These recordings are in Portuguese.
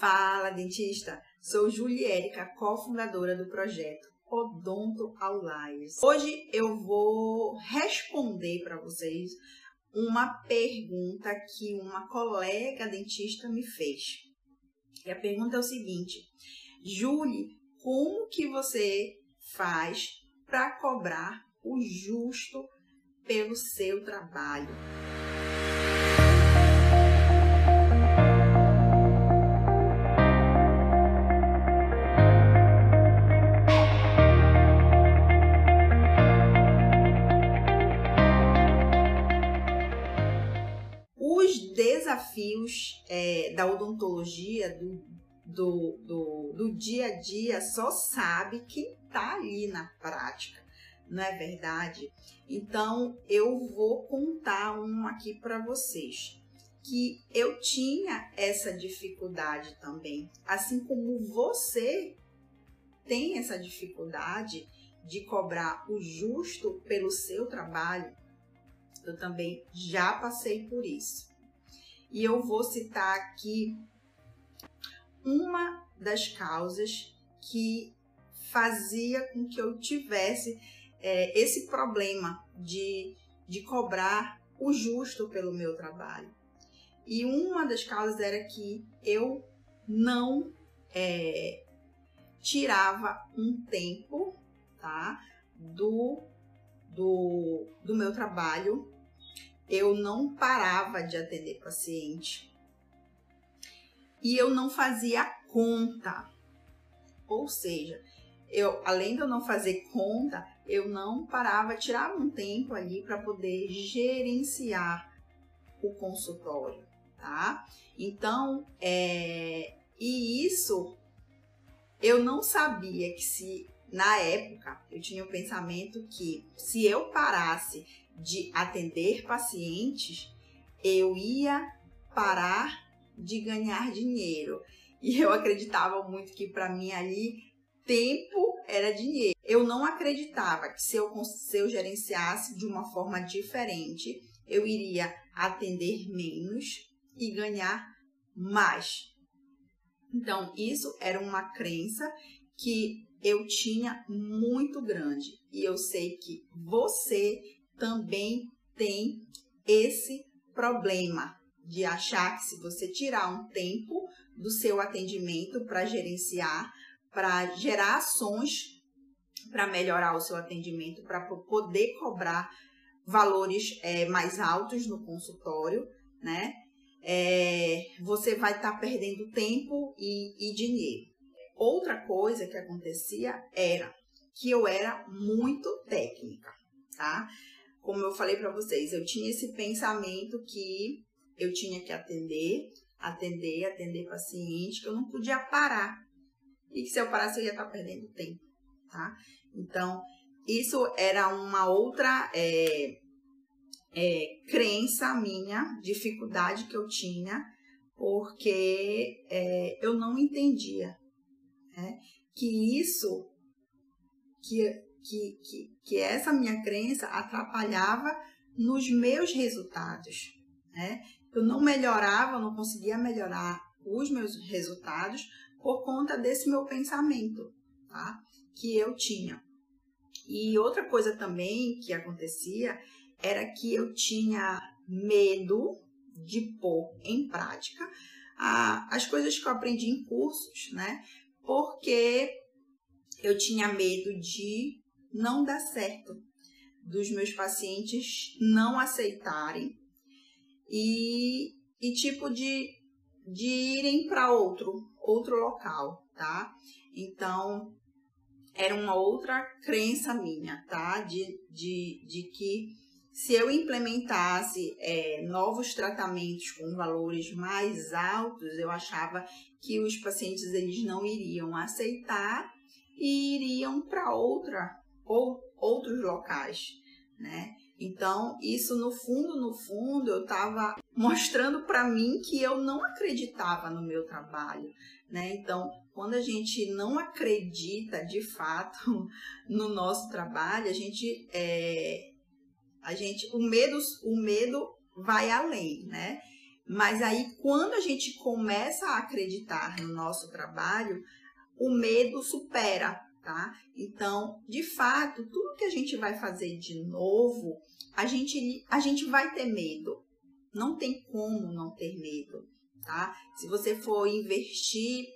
Fala, dentista! Sou Juliérica, cofundadora do projeto Odonto Outliers. Hoje eu vou responder para vocês uma pergunta que uma colega dentista me fez. E a pergunta é o seguinte: Julie, como que você faz para cobrar o justo pelo seu trabalho? Desafios é, da odontologia, do, do, do, do, dia a dia, só sabe quem está ali na prática, não é verdade? Então, eu vou contar um aqui para vocês. Que eu tinha essa dificuldade também, assim como você tem essa dificuldade de cobrar o justo pelo seu trabalho, eu também já passei por isso. E eu vou citar aqui uma das causas que fazia com que eu tivesse é, esse problema de, de cobrar o justo pelo meu trabalho. E uma das causas era que eu não é, tirava um tempo tá, do, do, do meu trabalho eu não parava de atender paciente e eu não fazia conta. Ou seja, eu, além de eu não fazer conta, eu não parava, tirava um tempo ali para poder gerenciar o consultório, tá? Então, é, e isso eu não sabia que se na época eu tinha o pensamento que se eu parasse de atender pacientes, eu ia parar de ganhar dinheiro. E eu acreditava muito que para mim ali tempo era dinheiro. Eu não acreditava que se eu, se eu gerenciasse de uma forma diferente, eu iria atender menos e ganhar mais. Então, isso era uma crença que eu tinha muito grande. E eu sei que você também tem esse problema de achar que se você tirar um tempo do seu atendimento para gerenciar, para gerar ações para melhorar o seu atendimento, para poder cobrar valores é, mais altos no consultório, né? É, você vai estar tá perdendo tempo e, e dinheiro. Outra coisa que acontecia era que eu era muito técnica, tá? Como eu falei para vocês, eu tinha esse pensamento que eu tinha que atender, atender, atender paciente, que eu não podia parar. E que se eu parasse eu ia estar perdendo tempo, tá? Então, isso era uma outra é, é, crença minha, dificuldade que eu tinha, porque é, eu não entendia né? que isso, que que, que, que essa minha crença atrapalhava nos meus resultados. Né? Eu não melhorava, não conseguia melhorar os meus resultados por conta desse meu pensamento tá? que eu tinha. E outra coisa também que acontecia era que eu tinha medo de pôr em prática as coisas que eu aprendi em cursos, né? Porque eu tinha medo de não dá certo dos meus pacientes não aceitarem e, e tipo de, de irem para outro, outro local, tá? Então, era uma outra crença minha, tá? De, de, de que se eu implementasse é, novos tratamentos com valores mais altos, eu achava que os pacientes eles não iriam aceitar e iriam para outra ou outros locais, né? Então, isso no fundo, no fundo, eu estava mostrando para mim que eu não acreditava no meu trabalho, né? Então, quando a gente não acredita de fato no nosso trabalho, a gente é, a gente o medo o medo vai além, né? Mas aí, quando a gente começa a acreditar no nosso trabalho, o medo supera, tá? Então, de fato, tudo que a gente vai fazer de novo, a gente, a gente vai ter medo. Não tem como não ter medo, tá? Se você for investir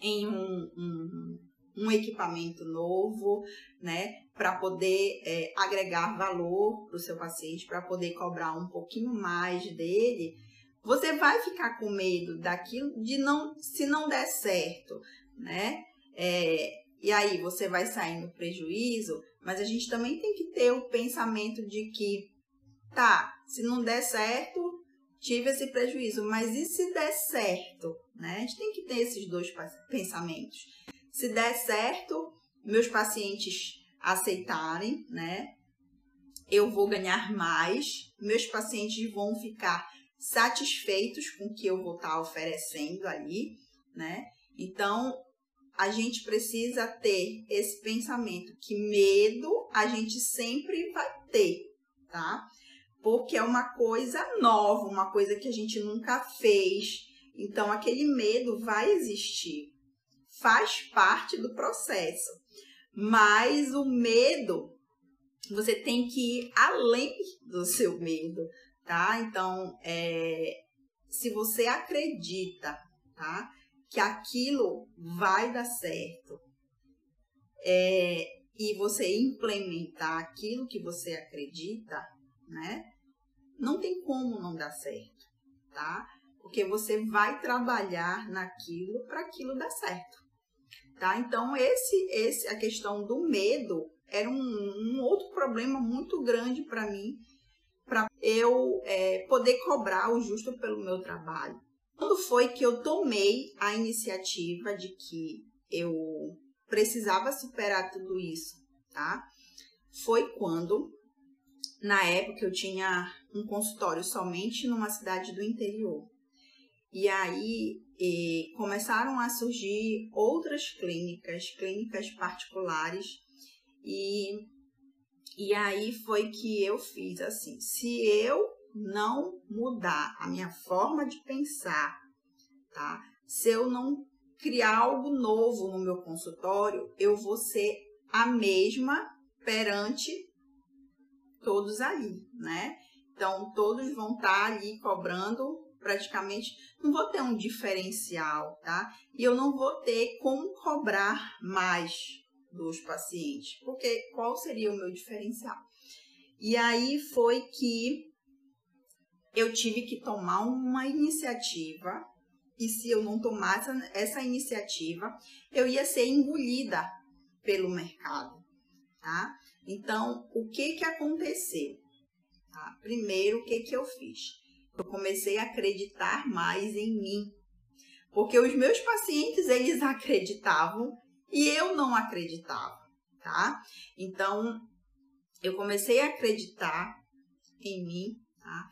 em um, um, um equipamento novo, né, para poder é, agregar valor para o seu paciente, para poder cobrar um pouquinho mais dele, você vai ficar com medo daquilo de não, se não der certo, né? É, e aí você vai sair no prejuízo, mas a gente também tem que ter o pensamento de que, tá, se não der certo, tive esse prejuízo, mas e se der certo, né? A gente tem que ter esses dois pensamentos. Se der certo, meus pacientes aceitarem, né? Eu vou ganhar mais, meus pacientes vão ficar satisfeitos com o que eu vou estar oferecendo ali, né? Então, a gente precisa ter esse pensamento que medo a gente sempre vai ter, tá? Porque é uma coisa nova, uma coisa que a gente nunca fez. Então, aquele medo vai existir. Faz parte do processo. Mas o medo, você tem que ir além do seu medo, tá? Então, é, se você acredita, tá? Que aquilo vai dar certo é, e você implementar aquilo que você acredita, né? Não tem como não dar certo, tá? Porque você vai trabalhar naquilo para aquilo dar certo, tá? Então, esse, esse, a questão do medo era um, um outro problema muito grande para mim para eu é, poder cobrar o justo pelo meu trabalho. Quando foi que eu tomei a iniciativa de que eu precisava superar tudo isso, tá? Foi quando, na época, eu tinha um consultório somente numa cidade do interior. E aí e começaram a surgir outras clínicas, clínicas particulares, e e aí foi que eu fiz assim: se eu não mudar a minha forma de pensar, tá? Se eu não criar algo novo no meu consultório, eu vou ser a mesma perante todos ali, né? Então, todos vão estar ali cobrando praticamente, não vou ter um diferencial, tá? E eu não vou ter como cobrar mais, dos pacientes, porque qual seria o meu diferencial? E aí foi que eu tive que tomar uma iniciativa, e se eu não tomasse essa iniciativa, eu ia ser engolida pelo mercado, tá? Então, o que que aconteceu? Tá? Primeiro, o que que eu fiz? Eu comecei a acreditar mais em mim, porque os meus pacientes, eles acreditavam e eu não acreditava, tá? Então, eu comecei a acreditar em mim, tá?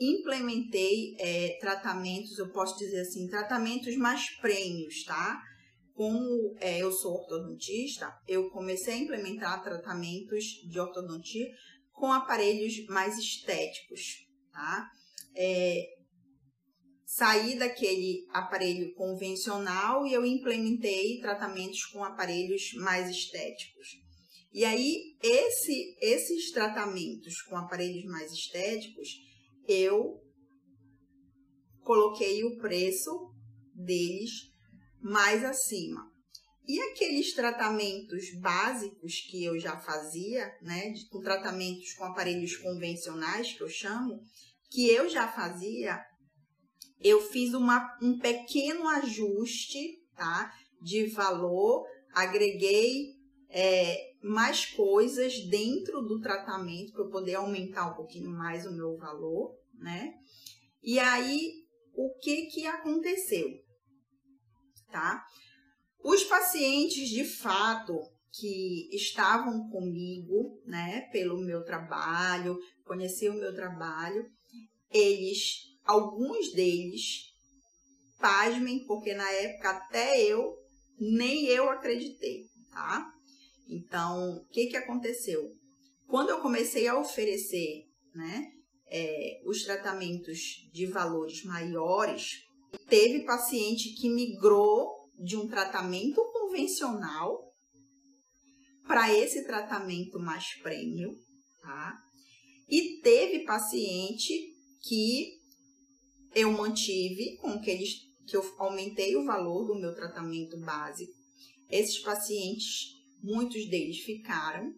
Implementei é, tratamentos, eu posso dizer assim, tratamentos mais prêmios, tá? Como é, eu sou ortodontista, eu comecei a implementar tratamentos de ortodontia com aparelhos mais estéticos, tá? É, saí daquele aparelho convencional e eu implementei tratamentos com aparelhos mais estéticos. E aí, esse, esses tratamentos com aparelhos mais estéticos, eu coloquei o preço deles mais acima. E aqueles tratamentos básicos que eu já fazia, né, com tratamentos com aparelhos convencionais, que eu chamo, que eu já fazia, eu fiz uma, um pequeno ajuste tá, de valor, agreguei é, mais coisas dentro do tratamento para eu poder aumentar um pouquinho mais o meu valor, né? E aí, o que que aconteceu? Tá? Os pacientes, de fato, que estavam comigo, né, pelo meu trabalho, conheciam o meu trabalho, eles alguns deles, pasmem, porque na época até eu, nem eu acreditei, tá? Então, o que que aconteceu? Quando eu comecei a oferecer, né, é, os tratamentos de valores maiores. Teve paciente que migrou de um tratamento convencional para esse tratamento mais prêmio, tá? E teve paciente que eu mantive com aqueles que eu aumentei o valor do meu tratamento básico. Esses pacientes, muitos deles ficaram,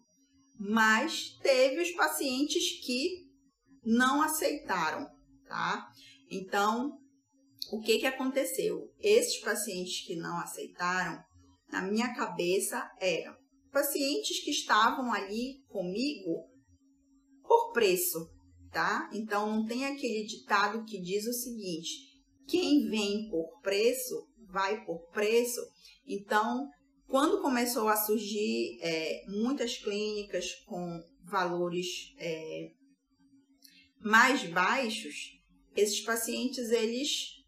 mas teve os pacientes que não aceitaram, tá? Então, o que que aconteceu? Esses pacientes que não aceitaram, na minha cabeça eram pacientes que estavam ali comigo por preço, tá? Então não tem aquele ditado que diz o seguinte: quem vem por preço vai por preço. Então, quando começou a surgir é, muitas clínicas com valores é, mais baixos, esses pacientes, eles,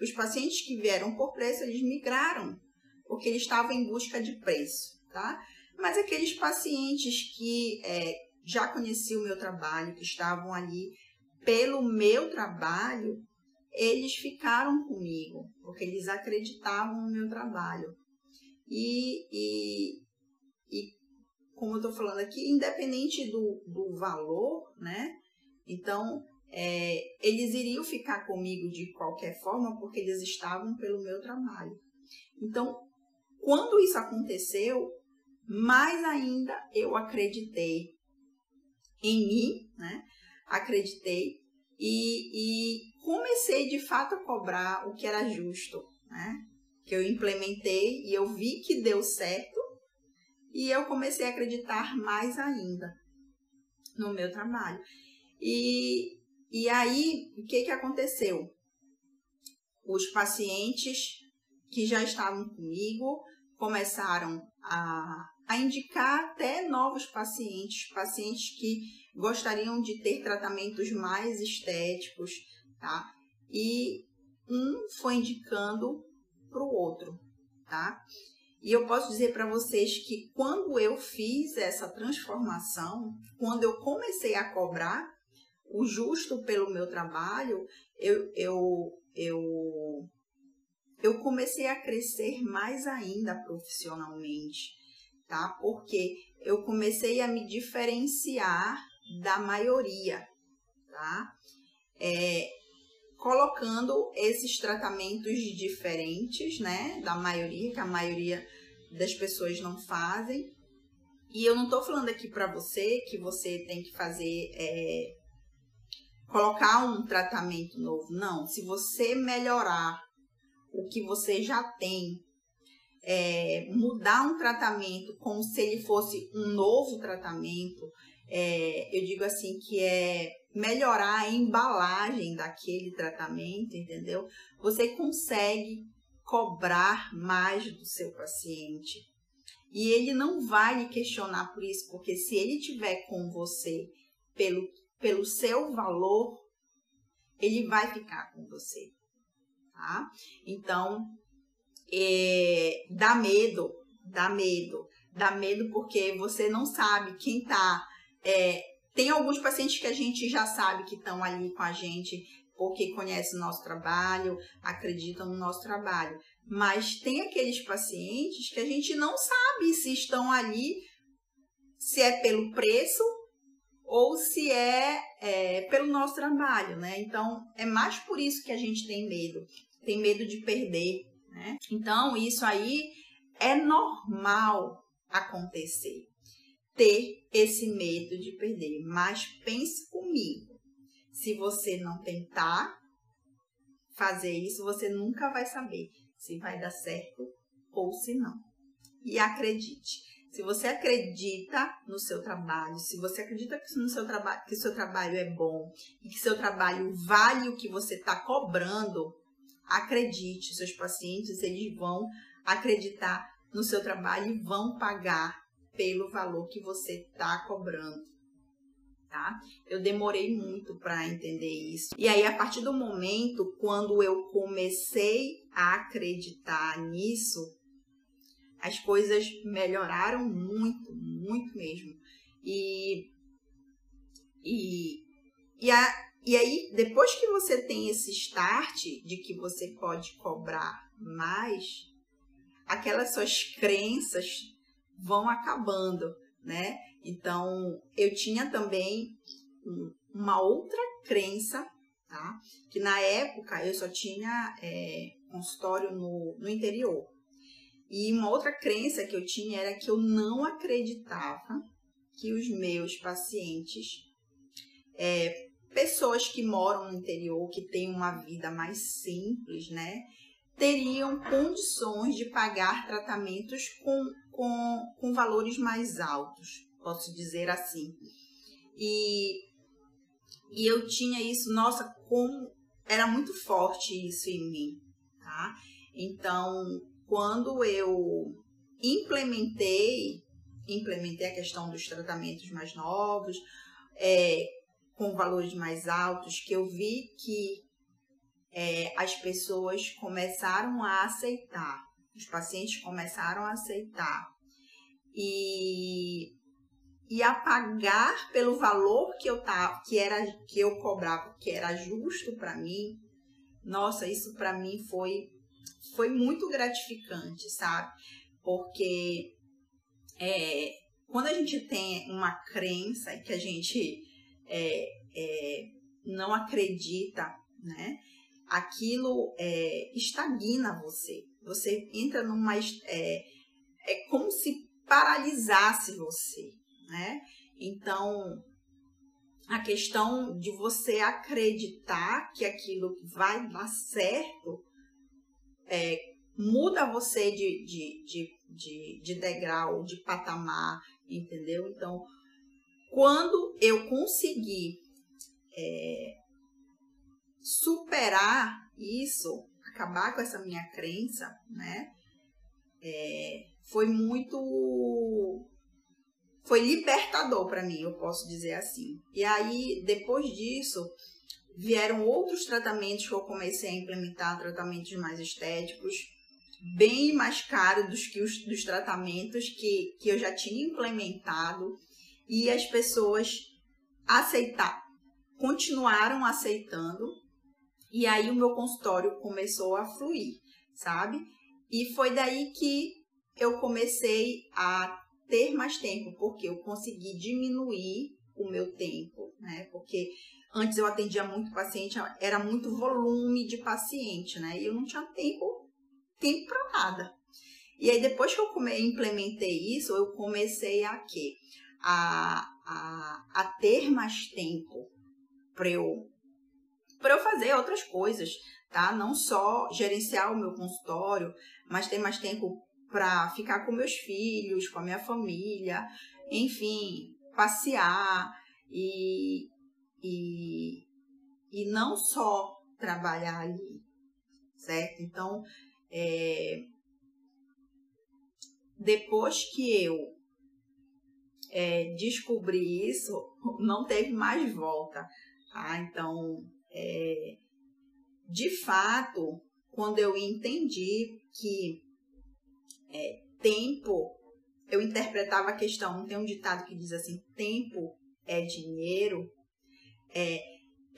os pacientes que vieram por preço, eles migraram, porque eles estavam em busca de preço, tá? Mas aqueles pacientes que é, já conheciam o meu trabalho, que estavam ali pelo meu trabalho, eles ficaram comigo, porque eles acreditavam no meu trabalho. E, e, e como eu estou falando aqui, independente do, do valor, né? Então, é, eles iriam ficar comigo de qualquer forma, porque eles estavam pelo meu trabalho. Então, quando isso aconteceu, mais ainda eu acreditei em mim, né? Acreditei e, e comecei de fato a cobrar o que era justo, né? Que eu implementei e eu vi que deu certo e eu comecei a acreditar mais ainda no meu trabalho. E, e aí, o que, que aconteceu? Os pacientes que já estavam comigo começaram a, a indicar até novos pacientes, pacientes que gostariam de ter tratamentos mais estéticos, tá? E um foi indicando para o outro, tá? E eu posso dizer para vocês que quando eu fiz essa transformação, quando eu comecei a cobrar o justo pelo meu trabalho, eu, eu, eu, eu comecei a crescer mais ainda profissionalmente, tá? Porque eu comecei a me diferenciar da maioria, tá? É, colocando esses tratamentos diferentes, né, da maioria, que a maioria das pessoas não fazem. E eu não estou falando aqui para você que você tem que fazer, é, colocar um tratamento novo. Não, se você melhorar o que você já tem, é, mudar um tratamento como se ele fosse um novo tratamento, é, eu digo assim que é melhorar a embalagem daquele tratamento, entendeu? Você consegue cobrar mais do seu paciente. E ele não vai lhe questionar por isso, porque se ele tiver com você pelo, pelo seu valor, ele vai ficar com você, tá? Então, é, dá medo, dá medo, dá medo porque você não sabe quem tá é, tem alguns pacientes que a gente já sabe que estão ali com a gente porque conhecem o nosso trabalho, acreditam no nosso trabalho. Mas tem aqueles pacientes que a gente não sabe se estão ali, se é pelo preço ou se é, é pelo nosso trabalho, né? Então, é mais por isso que a gente tem medo. Tem medo de perder, né? Então, isso aí é normal acontecer ter esse medo de perder. Mas pense comigo, se você não tentar fazer isso, você nunca vai saber se vai dar certo ou se não. E acredite, se você acredita no seu trabalho, se você acredita que no seu trabalho, que seu trabalho é bom e que seu trabalho vale o que você está cobrando, acredite, seus pacientes eles vão acreditar no seu trabalho e vão pagar pelo valor que você está cobrando. Tá? Eu demorei muito para entender isso. E aí, a partir do momento quando eu comecei a acreditar nisso, as coisas melhoraram muito, muito mesmo. E, e, e, a, e aí, depois que você tem esse start de que você pode cobrar mais, aquelas suas crenças vão acabando, né? Então, eu tinha também uma outra crença, tá? Que na época eu só tinha é, consultório no, no interior. E uma outra crença que eu tinha era que eu não acreditava que os meus pacientes, é, pessoas que moram no interior, que têm uma vida mais simples, né? Teriam condições de pagar tratamentos com, com, com valores mais altos, posso dizer assim. E, e eu tinha isso, nossa, como era muito forte isso em mim, tá? Então, quando eu implementei, implementei a questão dos tratamentos mais novos, é, com valores mais altos, que eu vi que é, as pessoas começaram a aceitar, os pacientes começaram a aceitar e, e a pagar pelo valor que eu tava, que era que eu cobrava, que era justo para mim. Nossa, isso para mim foi foi muito gratificante, sabe? Porque é, quando a gente tem uma crença que a gente é, é, não acredita, né? Aquilo é, estagna você. Você entra numa. É, é como se paralisasse você, né? Então, a questão de você acreditar que aquilo vai dar certo é, muda você de, de, de, de, de degrau, de patamar, entendeu? Então, quando eu conseguir é, superar isso, acabar com essa minha crença, né? É, foi muito foi libertador para mim, eu posso dizer assim. E aí, depois disso, vieram outros tratamentos que eu comecei a implementar, tratamentos mais estéticos, bem mais caros dos que os dos tratamentos que, que eu já tinha implementado e as pessoas aceitar, continuaram aceitando e aí o meu consultório começou a fluir, sabe? E foi daí que eu comecei a ter mais tempo, porque eu consegui diminuir o meu tempo, né? Porque antes eu atendia muito paciente, era muito volume de paciente, né? E eu não tinha tempo, tempo para nada. E aí depois que eu implementei isso, eu comecei a quê? A, a, a ter mais tempo para eu, eu fazer outras coisas, tá? Não só gerenciar o meu consultório, mas ter mais tempo para ficar com meus filhos, com a minha família, enfim, passear e, e, e não só trabalhar ali, certo? Então, é, depois que eu é, descobri isso, não teve mais volta. Tá? Então, é, de fato, quando eu entendi que é, tempo, eu interpretava a questão, tem um ditado que diz assim, tempo é dinheiro, é,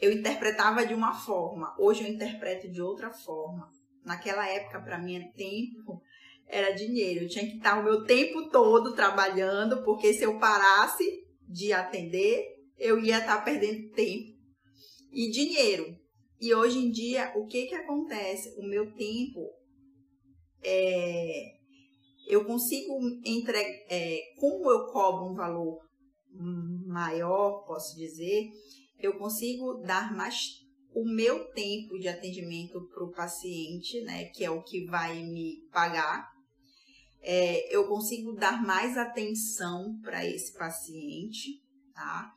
eu interpretava de uma forma, hoje eu interpreto de outra forma. Naquela época, para mim, tempo era dinheiro. Eu tinha que estar o meu tempo todo trabalhando, porque se eu parasse de atender, eu ia estar perdendo tempo e dinheiro. E hoje em dia, o que que acontece? O meu tempo é, eu consigo entregar, é, como eu cobro um valor maior, posso dizer, eu consigo dar mais o meu tempo de atendimento para o paciente, né, que é o que vai me pagar. É, eu consigo dar mais atenção para esse paciente, tá?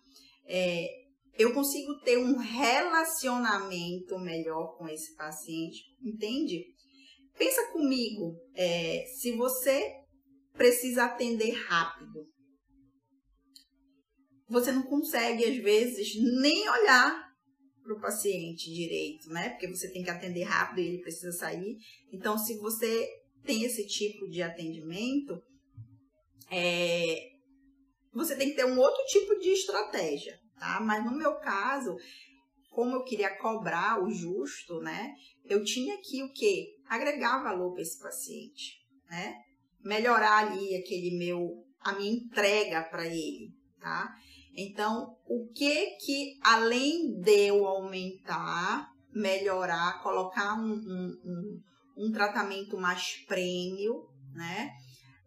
É, eu consigo ter um relacionamento melhor com esse paciente, entende? Pensa comigo, é, se você precisa atender rápido, você não consegue, às vezes, nem olhar para o paciente direito, né? Porque você tem que atender rápido e ele precisa sair. Então, se você tem esse tipo de atendimento, é, você tem que ter um outro tipo de estratégia, tá? Mas no meu caso, como eu queria cobrar o justo, né? Eu tinha que o quê? Agregar valor para esse paciente, né? Melhorar ali aquele meu a minha entrega para ele, tá? Então, o que que além de eu aumentar, melhorar, colocar um, um, um, um tratamento mais prêmio, né?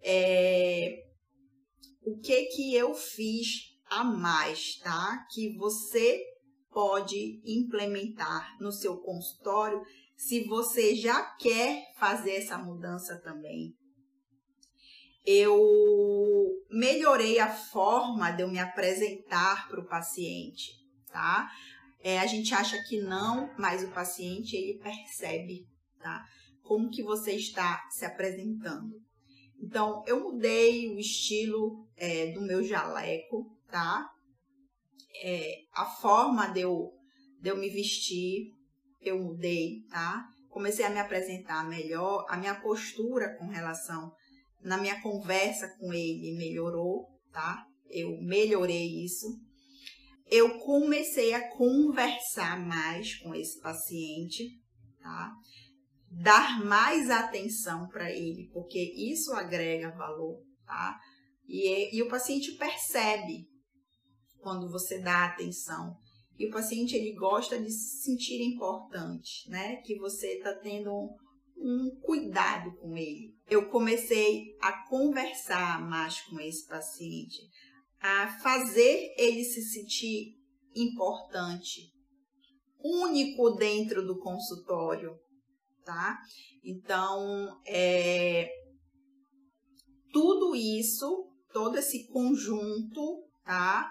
É, o que que eu fiz a mais, tá? Que você pode implementar no seu consultório se você já quer fazer essa mudança também. Eu melhorei a forma de eu me apresentar para o paciente, tá? É, a gente acha que não, mas o paciente ele percebe, tá? Como que você está se apresentando. Então, eu mudei o estilo é, do meu jaleco, tá? É, a forma de eu, de eu me vestir, eu mudei, tá? Comecei a me apresentar melhor, a minha postura com relação, na minha conversa com ele melhorou, tá? Eu melhorei isso. Eu comecei a conversar mais com esse paciente, tá? dar mais atenção para ele, porque isso agrega valor, tá? E, e o paciente percebe quando você dá atenção. E o paciente ele gosta de se sentir importante, né? Que você está tendo um, um cuidado com ele. Eu comecei a conversar mais com esse paciente, a fazer ele se sentir importante, único dentro do consultório, tá? Então, é, tudo isso, todo esse conjunto, tá?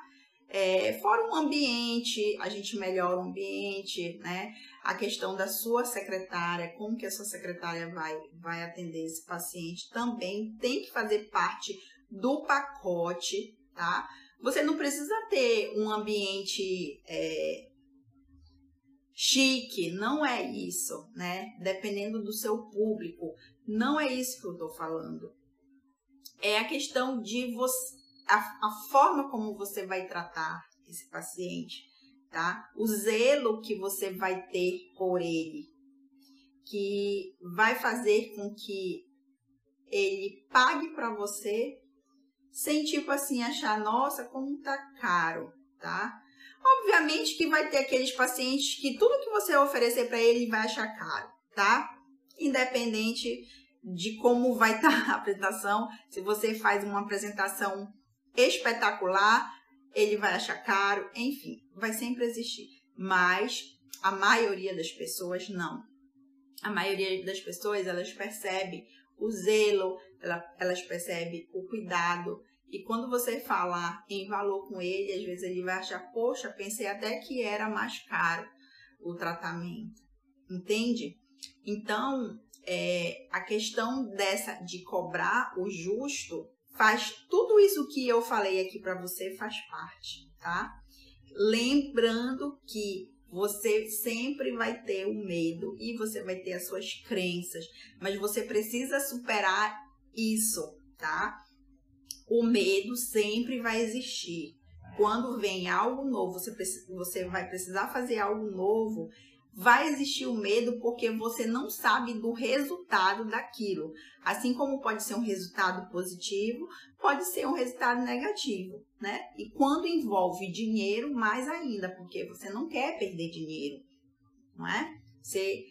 É, fora um ambiente, a gente melhora o ambiente, né? A questão da sua secretária, como que a sua secretária vai, vai atender esse paciente, também tem que fazer parte do pacote, tá? Você não precisa ter um ambiente é, chique, não é isso, né? Dependendo do seu público, não é isso que eu tô falando. É a questão de você, a, a forma como você vai tratar esse paciente, tá? O zelo que você vai ter por ele, que vai fazer com que ele pague para você sem tipo assim achar, nossa, como tá caro, tá? Obviamente que vai ter aqueles pacientes que tudo que você oferecer para ele vai achar caro, tá? Independente de como vai estar tá a apresentação, se você faz uma apresentação espetacular, ele vai achar caro, enfim, vai sempre existir. Mas a maioria das pessoas não. A maioria das pessoas, elas percebem o zelo, elas percebem o cuidado, e quando você falar em valor com ele, às vezes ele vai achar, poxa, pensei até que era mais caro o tratamento. Entende? Então, é, a questão dessa de cobrar o justo faz tudo isso que eu falei aqui para você faz parte, tá? Lembrando que você sempre vai ter o medo e você vai ter as suas crenças, mas você precisa superar isso, tá? o medo sempre vai existir. Quando vem algo novo, você, você vai precisar fazer algo novo, vai existir o medo porque você não sabe do resultado daquilo. Assim como pode ser um resultado positivo, pode ser um resultado negativo, né? E quando envolve dinheiro, mais ainda, porque você não quer perder dinheiro, não é? Você,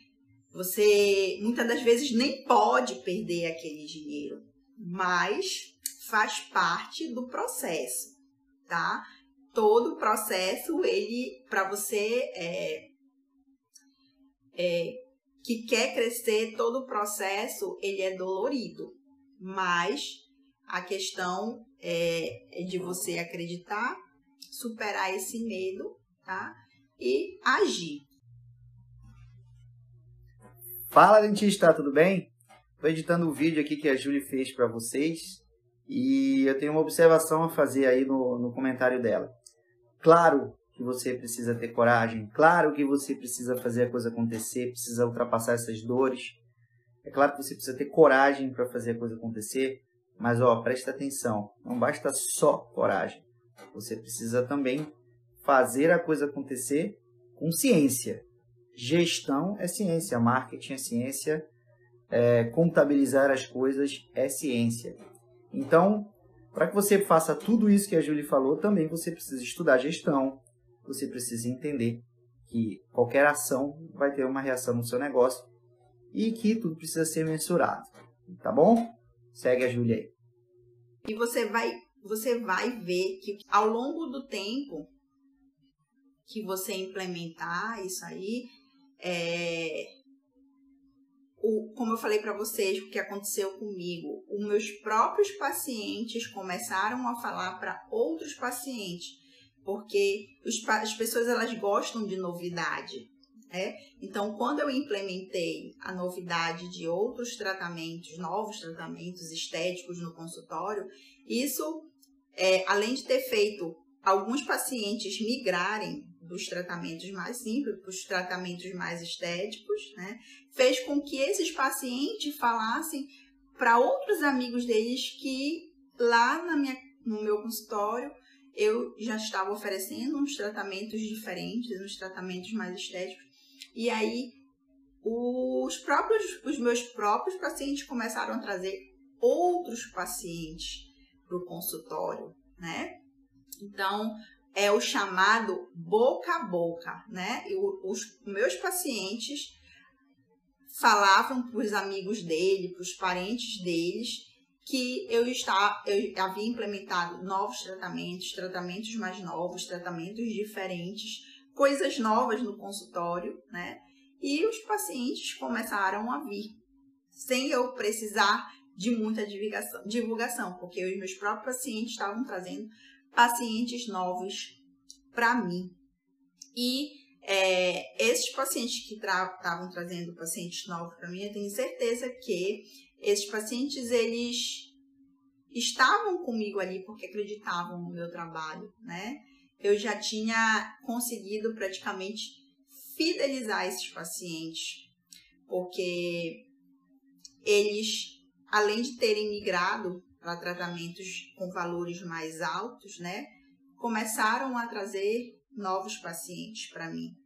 você muitas das vezes nem pode perder aquele dinheiro, mas faz parte do processo, tá? Todo o processo, ele, para você é, é, que quer crescer, todo o processo, ele é dolorido, mas a questão é, é de você acreditar, superar esse medo, tá? E agir. Fala, dentista, tudo bem? Estou editando o vídeo aqui que a Julie fez para vocês e eu tenho uma observação a fazer aí no, no comentário dela. Claro que você precisa ter coragem, claro que você precisa fazer a coisa acontecer, precisa ultrapassar essas dores. É claro que você precisa ter coragem para fazer a coisa acontecer, mas ó, presta atenção, não basta só coragem. Você precisa também fazer a coisa acontecer com ciência. Gestão é ciência, marketing é ciência, é, contabilizar as coisas é ciência. Então, para que você faça tudo isso que a Julie falou, também você precisa estudar gestão, você precisa entender que qualquer ação vai ter uma reação no seu negócio e que tudo precisa ser mensurado. Tá bom? Segue a Júlia aí. E você vai, você vai ver que ao longo do tempo que você implementar isso aí, é, o, como eu falei para vocês, o que aconteceu comigo, os meus próprios pacientes começaram a falar para outros pacientes, porque as pessoas elas gostam de novidade. É? Então, quando eu implementei a novidade de outros tratamentos, novos tratamentos estéticos no consultório, isso, é, além de ter feito alguns pacientes migrarem dos tratamentos mais simples para os tratamentos mais estéticos, né, fez com que esses pacientes falassem para outros amigos deles que lá na minha, no meu consultório eu já estava oferecendo uns tratamentos diferentes, uns tratamentos mais estéticos e aí os próprios, os meus próprios pacientes começaram a trazer outros pacientes para o consultório, né? Então é o chamado boca a boca, né? E os meus pacientes falavam para os amigos dele, para os parentes deles, que eu, está, eu havia implementado novos tratamentos, tratamentos mais novos, tratamentos diferentes, coisas novas no consultório, né? E os pacientes começaram a vir, sem eu precisar de muita divulgação, porque os meus próprios pacientes estavam trazendo pacientes novos para mim. E é, esses pacientes que estavam tra trazendo pacientes novos para mim, eu tenho certeza que esses pacientes eles estavam comigo ali porque acreditavam no meu trabalho, né? eu já tinha conseguido praticamente fidelizar esses pacientes, porque eles, além de terem migrado para tratamentos com valores mais altos, né, começaram a trazer novos pacientes para mim.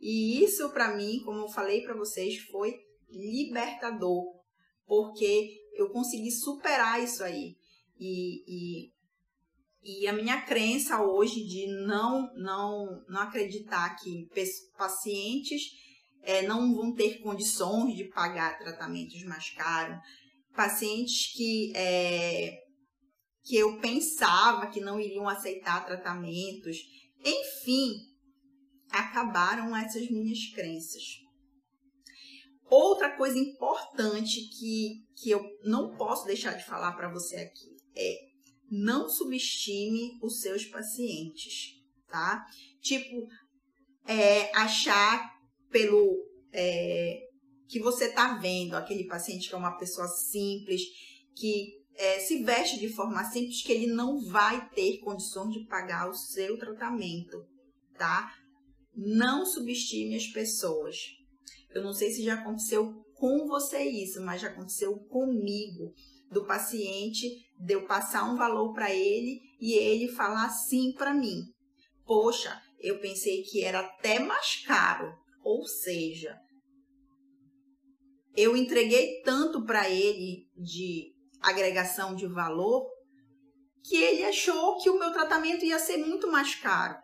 E isso para mim, como eu falei para vocês, foi libertador, porque eu consegui superar isso aí. E, e e a minha crença hoje de não, não, não acreditar que pacientes é, não vão ter condições de pagar tratamentos mais caros, pacientes que, é, que eu pensava que não iriam aceitar tratamentos, enfim, acabaram essas minhas crenças. Outra coisa importante que, que eu não posso deixar de falar para você aqui é não subestime os seus pacientes, tá? Tipo, é, achar pelo é, que você tá vendo aquele paciente que é uma pessoa simples, que é, se veste de forma simples, que ele não vai ter condições de pagar o seu tratamento, tá? Não subestime as pessoas. Eu não sei se já aconteceu com você isso, mas já aconteceu comigo do paciente de eu passar um valor para ele e ele falar sim para mim. Poxa, eu pensei que era até mais caro. Ou seja, eu entreguei tanto para ele de agregação de valor que ele achou que o meu tratamento ia ser muito mais caro.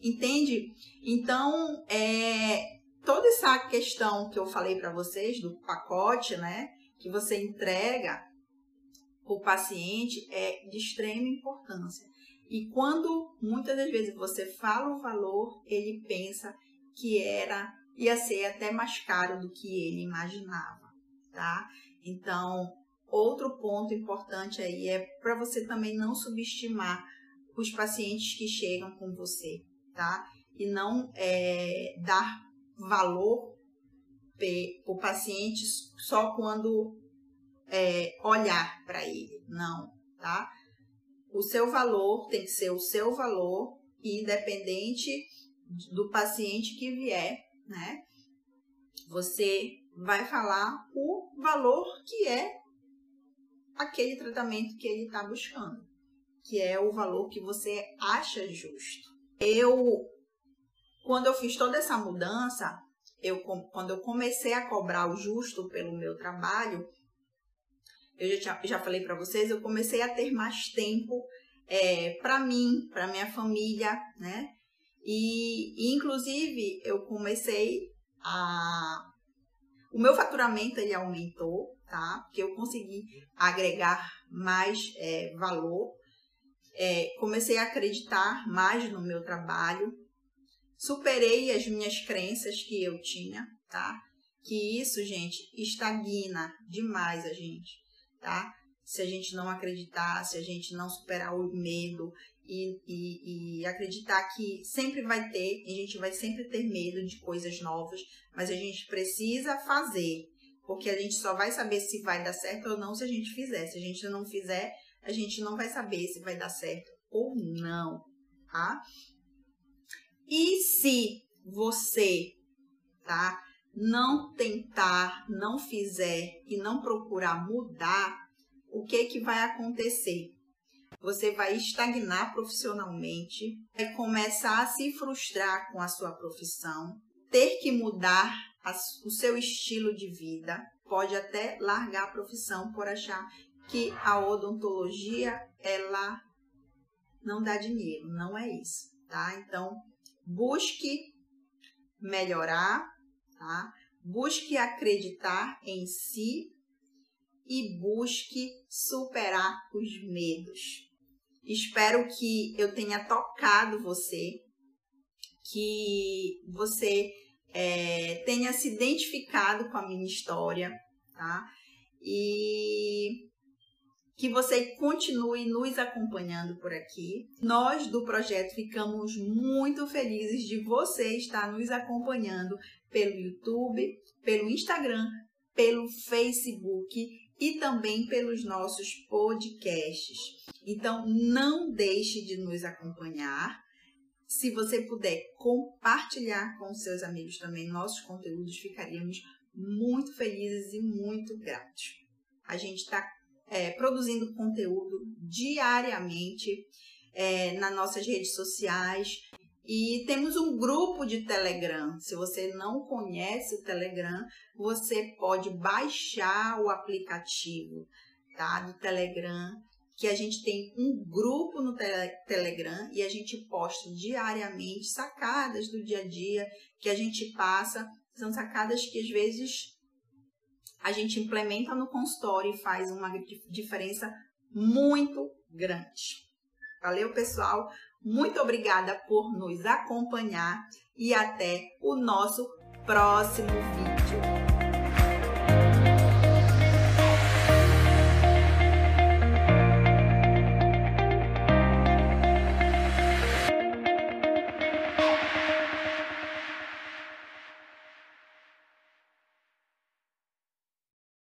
Entende? Então, é, toda essa questão que eu falei para vocês do pacote, né, que você entrega o paciente é de extrema importância. E quando muitas das vezes você fala o valor, ele pensa que era ia ser até mais caro do que ele imaginava, tá? Então, outro ponto importante aí é para você também não subestimar os pacientes que chegam com você, tá? E não é, dar valor para o paciente só quando é, olhar para ele. Não, tá? O seu valor tem que ser o seu valor, independente do paciente que vier, né? Você vai falar o valor que é aquele tratamento que ele está buscando, que é o valor que você acha justo, eu, quando eu fiz toda essa mudança, eu, quando eu comecei a cobrar o justo pelo meu trabalho, eu já, já falei para vocês, eu comecei a ter mais tempo é, para mim, para minha família, né? E, e, inclusive eu comecei a o meu faturamento ele aumentou, tá? Porque eu consegui agregar mais é, valor, é, comecei a acreditar mais no meu trabalho, superei as minhas crenças que eu tinha, tá? Que isso, gente, estagna demais a gente, tá? Se a gente não acreditar, se a gente não superar o medo e, e, e acreditar que sempre vai ter, a gente vai sempre ter medo de coisas novas, mas a gente precisa fazer, porque a gente só vai saber se vai dar certo ou não se a gente fizer. Se a gente não fizer, a gente não vai saber se vai dar certo ou não, tá? E se você, tá, não tentar, não fizer e não procurar mudar, o que que vai acontecer? Você vai estagnar profissionalmente, vai começar a se frustrar com a sua profissão, ter que mudar o seu estilo de vida, pode até largar a profissão por achar que a odontologia ela não dá dinheiro, não é isso, tá? Então, busque melhorar, tá? Busque acreditar em si e busque superar os medos. Espero que eu tenha tocado você, que você é, tenha se identificado com a minha história, tá? E que você continue nos acompanhando por aqui. Nós do projeto ficamos muito felizes de você estar nos acompanhando pelo YouTube, pelo Instagram, pelo Facebook e também pelos nossos podcasts. Então, não deixe de nos acompanhar. Se você puder compartilhar com seus amigos também nossos conteúdos, ficaríamos muito felizes e muito gratos. A gente está é, produzindo conteúdo diariamente é, nas nossas redes sociais e temos um grupo de Telegram. Se você não conhece o Telegram, você pode baixar o aplicativo tá, do Telegram, que a gente tem um grupo no Telegram e a gente posta diariamente sacadas do dia a dia que a gente passa. São sacadas que às vezes a gente implementa no consultório e faz uma diferença muito grande. Valeu, pessoal? Muito obrigada por nos acompanhar e até o nosso próximo vídeo.